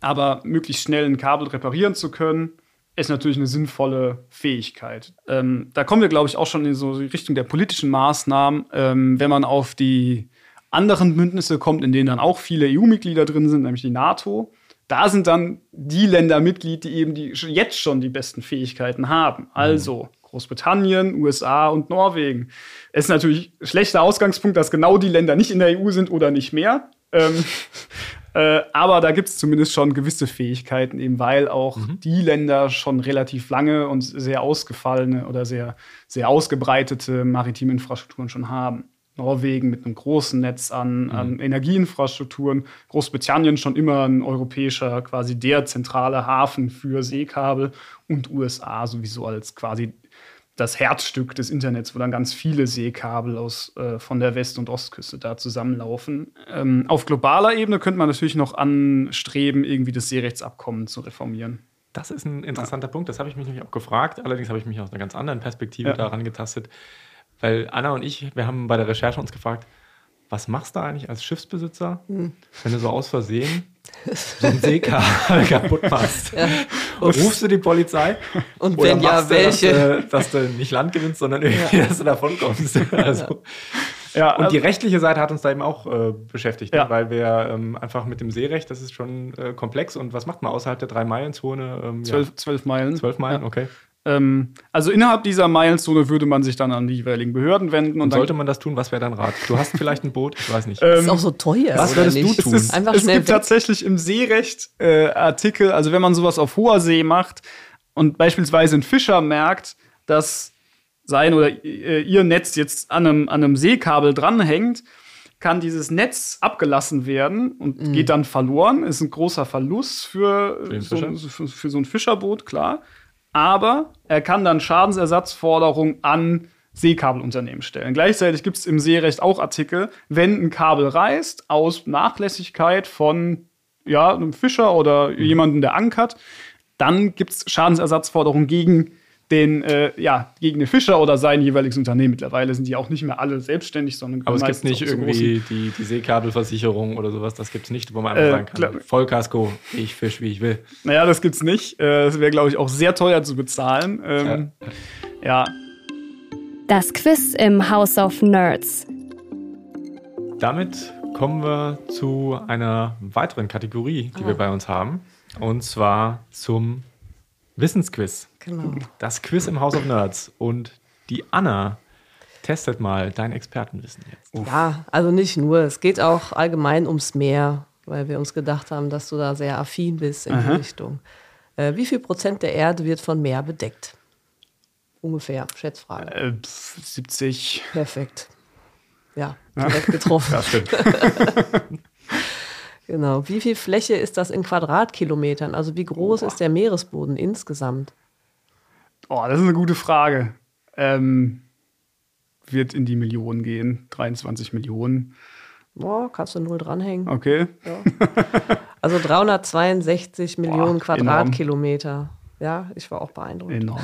Aber möglichst schnell ein Kabel reparieren zu können, ist natürlich eine sinnvolle Fähigkeit. Ähm, da kommen wir, glaube ich, auch schon in so die Richtung der politischen Maßnahmen, ähm, wenn man auf die anderen Bündnisse kommt, in denen dann auch viele EU-Mitglieder drin sind, nämlich die NATO. Da sind dann die Länder Mitglied, die eben die, jetzt schon die besten Fähigkeiten haben. Mhm. Also Großbritannien, USA und Norwegen. Es ist natürlich ein schlechter Ausgangspunkt, dass genau die Länder nicht in der EU sind oder nicht mehr. Ähm, Äh, aber da gibt es zumindest schon gewisse Fähigkeiten, eben weil auch mhm. die Länder schon relativ lange und sehr ausgefallene oder sehr, sehr ausgebreitete maritime Infrastrukturen schon haben. Norwegen mit einem großen Netz an, mhm. an Energieinfrastrukturen, Großbritannien schon immer ein europäischer, quasi der zentrale Hafen für Seekabel und USA sowieso als quasi das Herzstück des Internets, wo dann ganz viele Seekabel aus, äh, von der West- und Ostküste da zusammenlaufen. Ähm, auf globaler Ebene könnte man natürlich noch anstreben, irgendwie das Seerechtsabkommen zu reformieren. Das ist ein interessanter ja. Punkt, das habe ich mich nämlich auch gefragt. Allerdings habe ich mich aus einer ganz anderen Perspektive ja. daran getastet. Weil Anna und ich, wir haben bei der Recherche uns gefragt, was machst du eigentlich als Schiffsbesitzer, hm. wenn du so aus Versehen so ein Seekabel kaputt machst? Ja. Rufst du die Polizei? Und wenn ja, welche? Du, dass, du, dass, du, nicht Land gewinnst, sondern irgendwie, ja. dass du davon kommst. Also. Ja, und die ähm, rechtliche Seite hat uns da eben auch äh, beschäftigt, ne? ja. weil wir ähm, einfach mit dem Seerecht, das ist schon äh, komplex. Und was macht man außerhalb der Drei-Meilen-Zone? Ähm, zwölf, ja. zwölf Meilen. Zwölf Meilen, okay. Ähm, also innerhalb dieser Meilenzone würde man sich dann an die jeweiligen Behörden wenden. Und, und sollte man das tun, was wäre dein Rat? Du hast vielleicht ein Boot, ich weiß nicht. das ist auch so teuer. Was würdest du tun? Es, ist, Einfach es gibt weg. tatsächlich im Seerecht äh, Artikel, also wenn man sowas auf hoher See macht und beispielsweise ein Fischer merkt, dass sein oder äh, ihr Netz jetzt an einem, an einem Seekabel dranhängt, kann dieses Netz abgelassen werden und mhm. geht dann verloren. Ist ein großer Verlust für, so, für, für so ein Fischerboot, klar aber er kann dann Schadensersatzforderungen an Seekabelunternehmen stellen. Gleichzeitig gibt es im Seerecht auch Artikel, wenn ein Kabel reißt aus Nachlässigkeit von ja, einem Fischer oder mhm. jemandem, der ankert, dann gibt es Schadensersatzforderungen gegen den, äh, ja, gegen den Fischer oder sein jeweiliges Unternehmen. Mittlerweile sind die auch nicht mehr alle selbstständig, sondern Aber es gibt nicht irgendwie die, die Seekabelversicherung oder sowas, das gibt es nicht, wo man einfach äh, sagen kann. Vollkasko, ich fisch, wie ich will. Naja, das gibt's nicht. Äh, das wäre, glaube ich, auch sehr teuer zu bezahlen. Ähm, ja. ja. Das Quiz im House of Nerds. Damit kommen wir zu einer weiteren Kategorie, die oh. wir bei uns haben. Und zwar zum Wissensquiz. Genau. Das Quiz im House of Nerds. Und die Anna testet mal dein Expertenwissen jetzt. Ja, also nicht nur. Es geht auch allgemein ums Meer, weil wir uns gedacht haben, dass du da sehr affin bist in Aha. die Richtung. Äh, wie viel Prozent der Erde wird von Meer bedeckt? Ungefähr, Schätzfrage. Äh, 70. Perfekt. Ja, direkt getroffen. das stimmt. genau. Wie viel Fläche ist das in Quadratkilometern? Also wie groß Boah. ist der Meeresboden insgesamt? Oh, das ist eine gute Frage. Ähm, wird in die Millionen gehen. 23 Millionen. Boah, kannst du null dranhängen. Okay. Ja. Also 362 Millionen Boah, Quadratkilometer. Enorm. Ja, ich war auch beeindruckt. Enorm.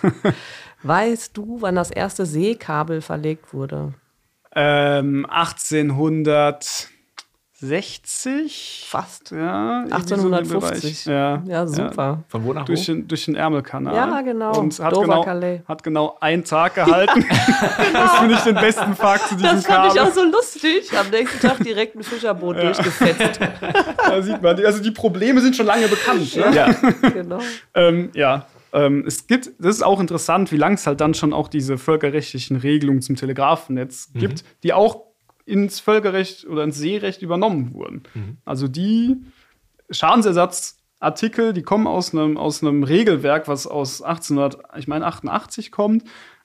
weißt du, wann das erste Seekabel verlegt wurde? Ähm, 1800. 60. Fast. Ja, 1850. So ja, ja, super. Ja. Von wo nach durch wo? Den, durch den Ärmelkanal. Ja, genau. Und hat, genau, hat genau einen Tag gehalten. genau. Das finde ich den besten Fakt zu diesem Das fand Kabel. ich auch so lustig. Am nächsten Tag direkt ein Fischerboot ja. durchgefetzt. da sieht man, also die Probleme sind schon lange bekannt. Ne? Ja, genau. ähm, ja. Ähm, es gibt, das ist auch interessant, wie lange es halt dann schon auch diese völkerrechtlichen Regelungen zum Telegrafennetz mhm. gibt, die auch ins Völkerrecht oder ins Seerecht übernommen wurden. Mhm. Also die Schadensersatzartikel, die kommen aus einem, aus einem Regelwerk, was aus 1888 kommt.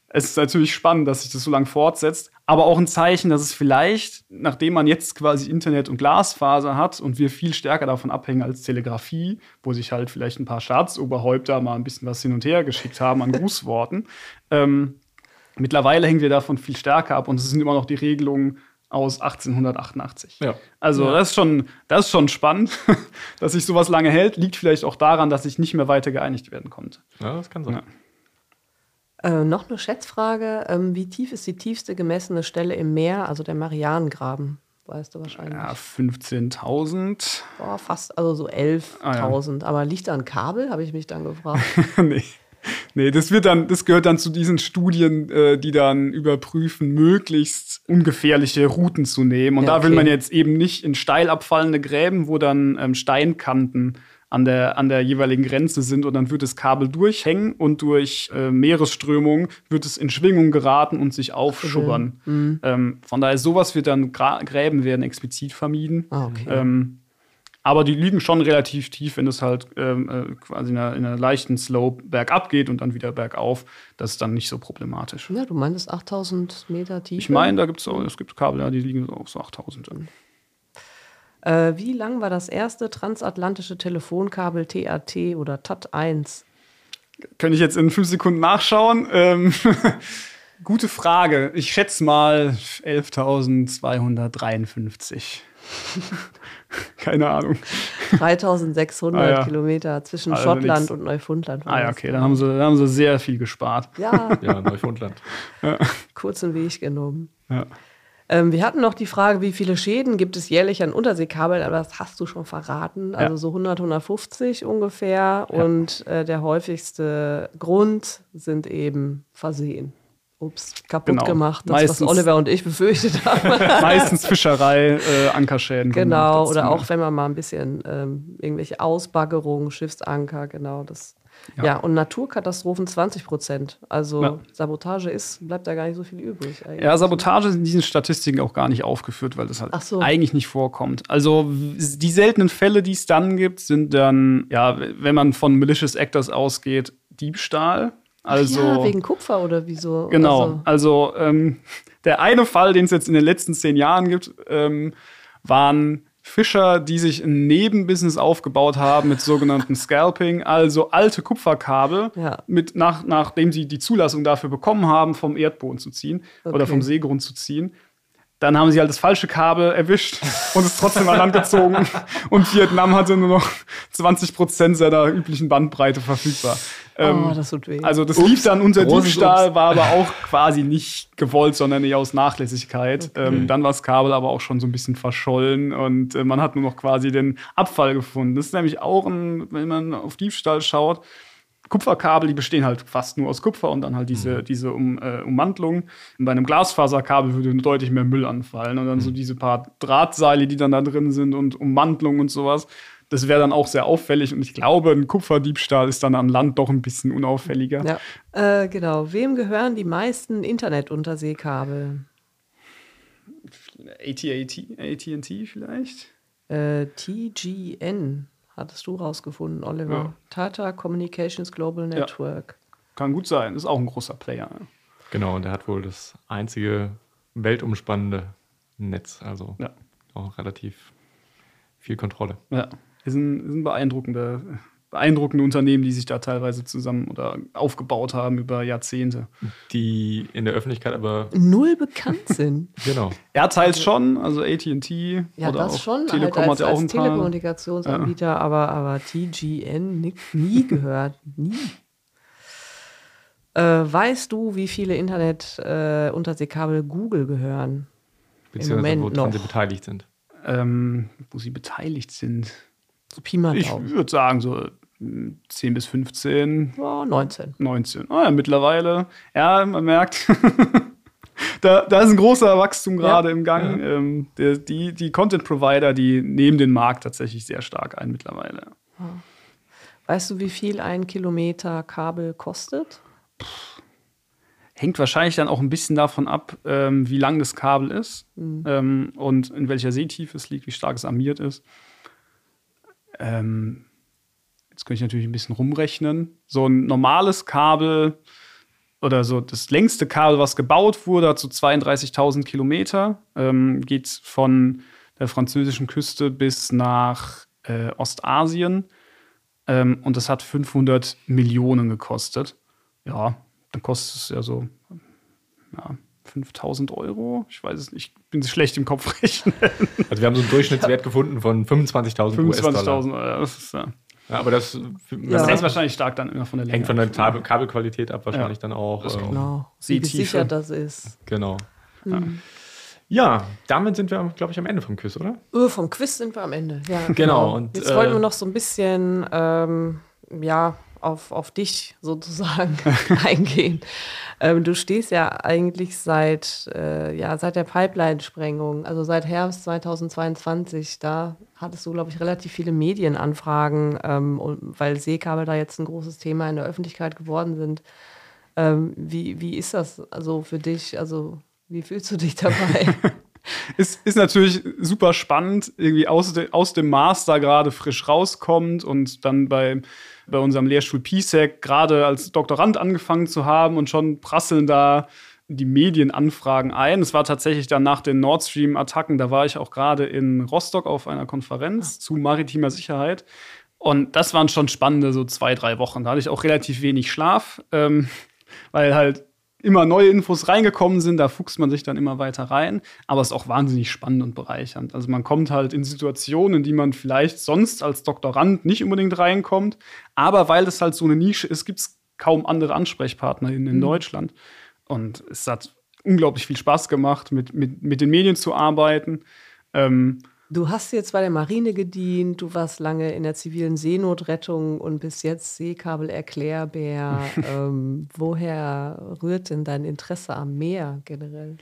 Es ist natürlich spannend, dass sich das so lange fortsetzt, aber auch ein Zeichen, dass es vielleicht, nachdem man jetzt quasi Internet und Glasfaser hat und wir viel stärker davon abhängen als Telegrafie, wo sich halt vielleicht ein paar Staatsoberhäupter mal ein bisschen was hin und her geschickt haben an Grußworten, ähm, mittlerweile hängen wir davon viel stärker ab und es sind immer noch die Regelungen aus 1888. Ja. Also ja. das ist schon, das ist schon spannend, dass sich sowas lange hält. Liegt vielleicht auch daran, dass sich nicht mehr weiter geeinigt werden konnte. Ja, das kann sein. Ja. Äh, noch eine Schätzfrage: ähm, Wie tief ist die tiefste gemessene Stelle im Meer, also der Marianengraben? Weißt du wahrscheinlich. Ja, 15.000. Boah, fast, also so 11.000. Ah, ja. Aber liegt da ein Kabel, habe ich mich dann gefragt. nee. Nee, das wird dann, das gehört dann zu diesen Studien, äh, die dann überprüfen, möglichst ungefährliche Routen zu nehmen. Und ja, da will man jetzt eben nicht in steil abfallende Gräben, wo dann ähm, Steinkanten an der, an der jeweiligen Grenze sind und dann wird das Kabel durchhängen und durch äh, Meeresströmung wird es in Schwingung geraten und sich aufschubbern. Mhm. Ähm, von daher, sowas wird dann, Gräben werden explizit vermieden. Ah, okay. ähm, aber die liegen schon relativ tief, wenn es halt ähm, äh, quasi in einer, in einer, leichten Slope bergab geht und dann wieder bergauf. Das ist dann nicht so problematisch. Ja, du meinst 8000 Meter tief? Ich meine, da gibt es es gibt Kabel, ja, die liegen auf so 8000. Äh, wie lang war das erste transatlantische Telefonkabel TAT oder TAT 1? Könnte ich jetzt in fünf Sekunden nachschauen. Ähm, gute Frage. Ich schätze mal 11.253. Keine Ahnung. 3600 ah, ja. Kilometer zwischen also Schottland nichts. und Neufundland. Ah ja, okay, dann haben, sie, dann haben sie sehr viel gespart. Ja, ja Neufundland. Ja. Kurzen Weg genommen. Ja. Ähm, wir hatten noch die Frage, wie viele Schäden gibt es jährlich an Unterseekabeln, aber das hast du schon verraten. Also ja. so 100, 150 ungefähr. Ja. Und äh, der häufigste Grund sind eben Versehen. Ups, kaputt genau. gemacht. Das, Meistens, was Oliver und ich befürchtet haben. Meistens Fischerei, äh, Ankerschäden. Genau, oder auch wenn man mal ein bisschen ähm, irgendwelche Ausbaggerungen, Schiffsanker, genau, das ja. ja, und Naturkatastrophen 20 Prozent. Also ja. Sabotage ist, bleibt da gar nicht so viel übrig. Eigentlich. Ja, Sabotage sind in diesen Statistiken auch gar nicht aufgeführt, weil das halt so. eigentlich nicht vorkommt. Also die seltenen Fälle, die es dann gibt, sind dann, ja, wenn man von Malicious Actors ausgeht, Diebstahl. Also, ja, wegen Kupfer oder wieso? Genau. Also, also ähm, der eine Fall, den es jetzt in den letzten zehn Jahren gibt, ähm, waren Fischer, die sich ein Nebenbusiness aufgebaut haben mit sogenannten Scalping, also alte Kupferkabel, ja. mit nach, nachdem sie die Zulassung dafür bekommen haben, vom Erdboden zu ziehen okay. oder vom Seegrund zu ziehen. Dann haben sie halt das falsche Kabel erwischt und es trotzdem an Land gezogen. Und Vietnam hatte nur noch 20 Prozent seiner üblichen Bandbreite verfügbar. Ähm, oh, das tut weh. Also das Ups, lief dann unter Diebstahl, war aber auch quasi nicht gewollt, sondern eher aus Nachlässigkeit. Okay. Ähm, dann war das Kabel aber auch schon so ein bisschen verschollen und äh, man hat nur noch quasi den Abfall gefunden. Das ist nämlich auch ein, wenn man auf Diebstahl schaut, Kupferkabel, die bestehen halt fast nur aus Kupfer und dann halt diese, mhm. diese um, äh, Ummantelung. Und bei einem Glasfaserkabel würde deutlich mehr Müll anfallen und dann mhm. so diese paar Drahtseile, die dann da drin sind und Ummantelung und sowas. Das wäre dann auch sehr auffällig und ich glaube, ein Kupferdiebstahl ist dann an Land doch ein bisschen unauffälliger. Ja, äh, genau. Wem gehören die meisten Internet-Unterseekabel? AT&T vielleicht? Äh, TGN hattest du rausgefunden, Oliver. Ja. Tata Communications Global Network. Ja. Kann gut sein, ist auch ein großer Player. Genau, und der hat wohl das einzige weltumspannende Netz, also ja. auch relativ viel Kontrolle. Ja ist ein, ist ein beeindruckender, beeindruckende Unternehmen, die sich da teilweise zusammen oder aufgebaut haben über Jahrzehnte. Die in der Öffentlichkeit aber null bekannt sind. genau. Er teilt schon, also AT&T ja, oder das auch schon, Telekom halt als, hat ja auch ein Telekommunikationsanbieter, ja. aber, aber TGN nie, nie gehört, nie. Äh, weißt du, wie viele Internet-Unterseekabel äh, Google gehören? Beziehungsweise woran sie beteiligt sind. Ähm, wo sie beteiligt sind. So Pi mal Ich würde sagen, so 10 hm, bis 15. Ja, 19. 19. Oh ja, mittlerweile. Ja, man merkt, da, da ist ein großer Wachstum gerade ja. im Gang. Ja. Ähm, der, die die Content-Provider, die nehmen den Markt tatsächlich sehr stark ein mittlerweile. Weißt du, wie viel ein Kilometer Kabel kostet? Hängt wahrscheinlich dann auch ein bisschen davon ab, ähm, wie lang das Kabel ist mhm. ähm, und in welcher Seetiefe es liegt, wie stark es armiert ist. Ähm, jetzt könnte ich natürlich ein bisschen rumrechnen. So ein normales Kabel oder so das längste Kabel, was gebaut wurde, hat so 32.000 Kilometer, ähm, geht von der französischen Küste bis nach äh, Ostasien. Ähm, und das hat 500 Millionen gekostet. Ja, dann kostet es ja so ja, 5000 Euro. Ich weiß es nicht, ich bin schlecht im Kopf rechnen. Also wir haben so einen Durchschnittswert gefunden von 25.000 US-Dollar. 25.000 Euro, das ist ja. Ja, aber das, das hängt wahrscheinlich stark dann immer von der Länge. Hängt von der Kabel Kabelqualität ab, wahrscheinlich ja. dann auch. Das ähm, genau. Wie sicher das ist. Genau. Mhm. Ja, damit sind wir, glaube ich, am Ende vom Quiz, oder? Oh, vom Quiz sind wir am Ende, ja. Genau. genau. Und, Jetzt äh, wollten wir noch so ein bisschen, ähm, ja, auf, auf dich sozusagen eingehen. Ähm, du stehst ja eigentlich seit, äh, ja, seit der Pipeline-Sprengung, also seit Herbst 2022, da hattest du, glaube ich, relativ viele Medienanfragen, ähm, weil Seekabel da jetzt ein großes Thema in der Öffentlichkeit geworden sind. Ähm, wie, wie ist das also für dich? Also, wie fühlst du dich dabei? ist, ist natürlich super spannend, irgendwie aus, de, aus dem Master gerade frisch rauskommt und dann bei bei unserem Lehrstuhl PSEC gerade als Doktorand angefangen zu haben und schon prasseln da die Medienanfragen ein. Es war tatsächlich dann nach den Nord Stream-Attacken, da war ich auch gerade in Rostock auf einer Konferenz zu maritimer Sicherheit. Und das waren schon spannende so zwei, drei Wochen. Da hatte ich auch relativ wenig Schlaf, ähm, weil halt immer neue Infos reingekommen sind, da fuchst man sich dann immer weiter rein. Aber es ist auch wahnsinnig spannend und bereichernd. Also man kommt halt in Situationen, in die man vielleicht sonst als Doktorand nicht unbedingt reinkommt. Aber weil das halt so eine Nische ist, gibt es kaum andere AnsprechpartnerInnen in mhm. Deutschland. Und es hat unglaublich viel Spaß gemacht, mit, mit, mit den Medien zu arbeiten. Ähm, Du hast jetzt bei der Marine gedient, du warst lange in der zivilen Seenotrettung und bis jetzt Seekabelerklärbär. ähm, woher rührt denn dein Interesse am Meer generell?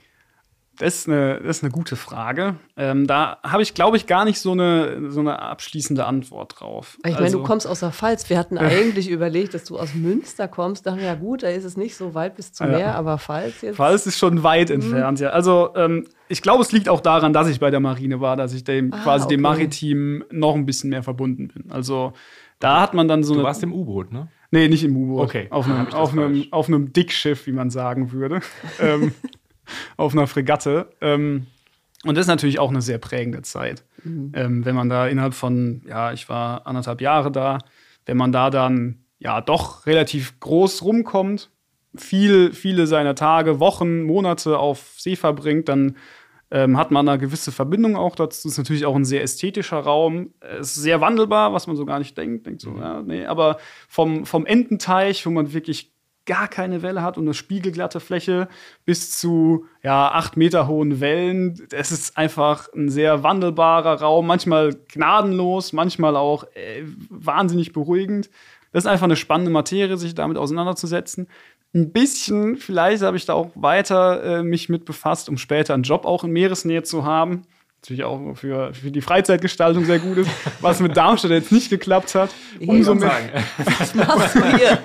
Das ist eine, das ist eine gute Frage. Ähm, da habe ich, glaube ich, gar nicht so eine, so eine abschließende Antwort drauf. Ich meine, also, du kommst aus der Pfalz. Wir hatten eigentlich überlegt, dass du aus Münster kommst. Dachten ja gut, da ist es nicht so weit bis zum ja. Meer, aber Pfalz jetzt. Pfalz ist schon weit mhm. entfernt, ja. Also ähm, ich glaube, es liegt auch daran, dass ich bei der Marine war, dass ich dem ah, quasi okay. dem Maritim noch ein bisschen mehr verbunden bin. Also da hat man dann so eine. Du warst im U-Boot, ne? Nee, nicht im U-Boot. Okay. Auf einem, auf, einem, auf einem Dickschiff, wie man sagen würde. ähm, auf einer Fregatte. Ähm, und das ist natürlich auch eine sehr prägende Zeit. Mhm. Ähm, wenn man da innerhalb von, ja, ich war anderthalb Jahre da, wenn man da dann ja doch relativ groß rumkommt, viel, viele seiner Tage, Wochen, Monate auf See verbringt, dann ähm, hat man eine gewisse Verbindung auch dazu. Ist natürlich auch ein sehr ästhetischer Raum. Es ist sehr wandelbar, was man so gar nicht denkt. Denkt so, mhm. ja, nee, aber vom, vom Ententeich, wo man wirklich gar keine Welle hat und eine spiegelglatte Fläche bis zu ja, acht Meter hohen Wellen. Es ist einfach ein sehr wandelbarer Raum, manchmal gnadenlos, manchmal auch äh, wahnsinnig beruhigend. Das ist einfach eine spannende Materie, sich damit auseinanderzusetzen. Ein bisschen, vielleicht habe ich da auch weiter äh, mich mit befasst, um später einen Job auch in Meeresnähe zu haben natürlich auch für, für die Freizeitgestaltung sehr gut ist, was mit Darmstadt jetzt nicht geklappt hat. Umso mehr. Was machst du hier?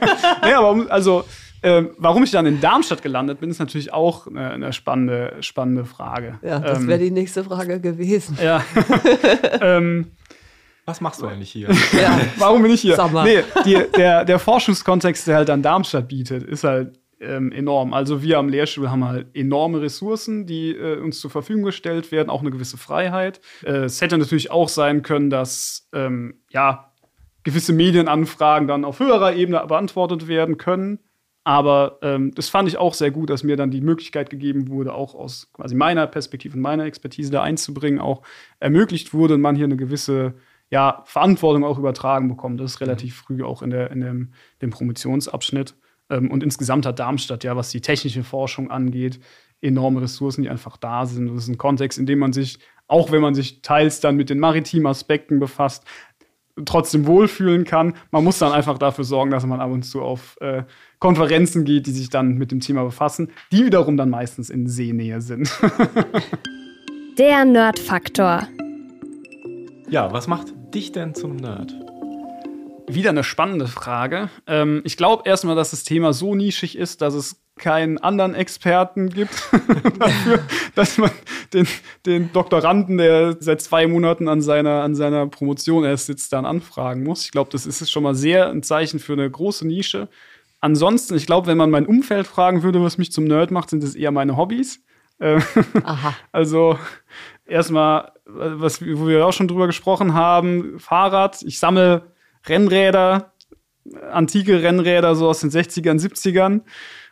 ja, aber also, äh, warum ich dann in Darmstadt gelandet bin, ist natürlich auch eine, eine spannende, spannende Frage. Ja, das ähm, wäre die nächste Frage gewesen. Ja. ähm, was machst du eigentlich hier? Ja. Warum bin ich hier? Sag mal. Nee, die, der, der Forschungskontext, der halt dann Darmstadt bietet, ist halt ähm, enorm. Also wir am Lehrstuhl haben halt enorme Ressourcen, die äh, uns zur Verfügung gestellt werden, auch eine gewisse Freiheit. Äh, es hätte natürlich auch sein können, dass ähm, ja gewisse Medienanfragen dann auf höherer Ebene beantwortet werden können. Aber ähm, das fand ich auch sehr gut, dass mir dann die Möglichkeit gegeben wurde, auch aus quasi meiner Perspektive und meiner Expertise da einzubringen, auch ermöglicht wurde und man hier eine gewisse ja, Verantwortung auch übertragen bekommt. Das ist relativ früh auch in, der, in dem, dem Promotionsabschnitt. Ähm, und insgesamt hat Darmstadt ja, was die technische Forschung angeht, enorme Ressourcen, die einfach da sind. Das ist ein Kontext, in dem man sich, auch wenn man sich teils dann mit den maritimen Aspekten befasst, trotzdem wohlfühlen kann. Man muss dann einfach dafür sorgen, dass man ab und zu auf äh, Konferenzen geht, die sich dann mit dem Thema befassen, die wiederum dann meistens in Seenähe sind. Der Nerdfaktor. Ja, was macht dich denn zum Nerd? Wieder eine spannende Frage. Ähm, ich glaube erstmal, dass das Thema so nischig ist, dass es keinen anderen Experten gibt dafür, dass man den, den Doktoranden, der seit zwei Monaten an seiner, an seiner Promotion erst sitzt, dann anfragen muss. Ich glaube, das ist schon mal sehr ein Zeichen für eine große Nische. Ansonsten, ich glaube, wenn man mein Umfeld fragen würde, was mich zum Nerd macht, sind es eher meine Hobbys. Äh, Aha. Also erstmal, was, wo wir auch schon drüber gesprochen haben, Fahrrad. Ich sammle Rennräder, antike Rennräder so aus den 60ern, 70ern.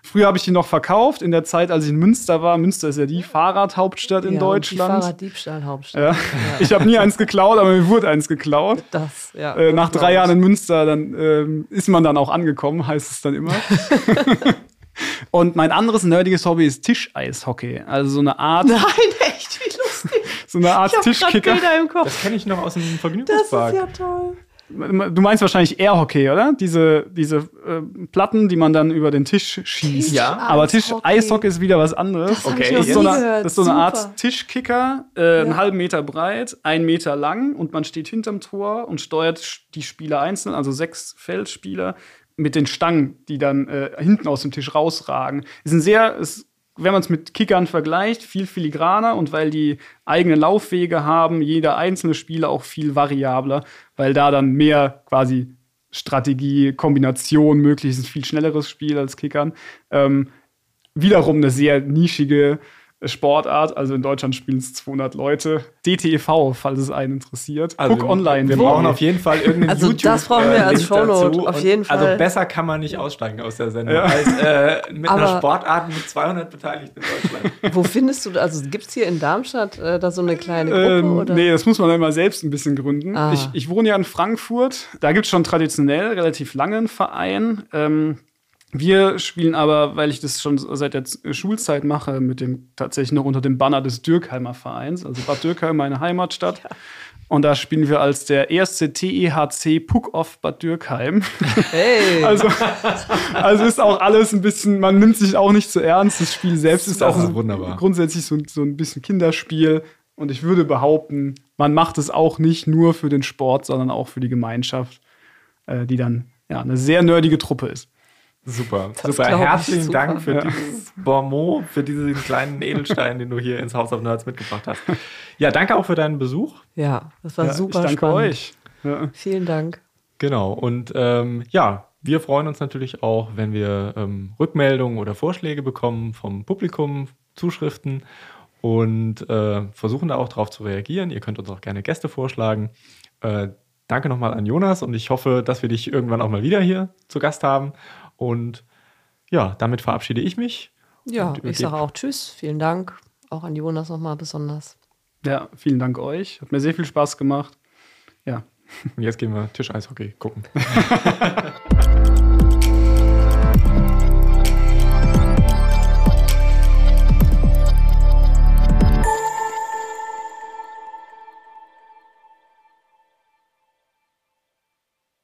Früher habe ich die noch verkauft, in der Zeit, als ich in Münster war. Münster ist ja die Fahrradhauptstadt in ja, Deutschland. Die Fahrraddiebstahlhauptstadt. Ja. Ja. Ich habe nie eins geklaut, aber mir wurde eins geklaut. Das, ja. Äh, nach drei Jahren in Münster, dann ähm, ist man dann auch angekommen, heißt es dann immer. Und mein anderes nerdiges Hobby ist Tischeishockey. Also so eine Art. Nein, echt, wie lustig. so eine Art Tischkicker. Das kenne ich noch aus dem Vergnügungspark. Das ist ja toll. Du meinst wahrscheinlich Airhockey, oder? Diese, diese äh, Platten, die man dann über den Tisch schießt. Ja. Aber Tisch Eishockey ist wieder was anderes. Das okay. Das ist, so eine, das ist so eine Art Tischkicker, äh, ja. einen halben Meter breit, einen Meter lang und man steht hinterm Tor und steuert die Spieler einzeln, also sechs Feldspieler, mit den Stangen, die dann äh, hinten aus dem Tisch rausragen. Ist ein sehr, ist wenn man es mit Kickern vergleicht, viel filigraner und weil die eigene Laufwege haben, jeder einzelne Spieler auch viel variabler, weil da dann mehr quasi Strategie, Kombination möglich ist, ein viel schnelleres Spiel als Kickern. Ähm, wiederum eine sehr nischige Sportart. Also in Deutschland spielen es 200 Leute. DTEV, falls es einen interessiert. Also Guck online. Wir brauchen auf jeden Fall irgendeinen also YouTube. Also das brauchen wir als Shownote, auf jeden Fall. Also besser kann man nicht aussteigen aus der Sendung ja. als äh, mit Aber einer Sportart mit 200 Beteiligten in Deutschland. Wo findest du, also gibt es hier in Darmstadt äh, da so eine kleine Gruppe? Ähm, oder? Nee, das muss man immer selbst ein bisschen gründen. Ah. Ich, ich wohne ja in Frankfurt. Da gibt es schon traditionell relativ lange einen Verein. Ähm, Wir spielen aber, weil ich das schon seit der Schulzeit mache, mit dem tatsächlich noch unter dem Banner des Dürkheimer Vereins, also Bad Dürkheim, meine Heimatstadt. Ja. Und da spielen wir als der erste TEHC Puck-Off Bad Dürkheim. Hey. Also, also ist auch alles ein bisschen, man nimmt sich auch nicht zu ernst. Das Spiel selbst ist auch ist wunderbar. grundsätzlich so, so ein bisschen Kinderspiel. Und ich würde behaupten, man macht es auch nicht nur für den Sport, sondern auch für die Gemeinschaft, äh, die dann ja, eine sehr nerdige Truppe ist. Super, das super. Herzlichen super. Dank für ja. dieses Bonmot, für diesen kleinen Edelstein, den du hier ins House of Nerds mitgebracht hast. Ja, danke auch für deinen Besuch. Ja, das war ja, super ich danke spannend. euch. Ja. Vielen Dank. Genau, und ähm, ja, wir freuen uns natürlich auch, wenn wir ähm, Rückmeldungen oder Vorschläge bekommen vom Publikum, Zuschriften und äh, versuchen da auch drauf zu reagieren. Ihr könnt uns auch gerne Gäste vorschlagen. Äh, danke nochmal an Jonas und ich hoffe, dass wir dich irgendwann auch mal wieder hier zu Gast haben. Und ja, damit verabschiede ich mich. Ja, ich sage auch Tschüss, vielen Dank. Auch an Jonas nochmal besonders. Ja, vielen Dank euch. Hat mir sehr viel Spaß gemacht. Ja. Und jetzt gehen wir Tisch-Eishockey gucken.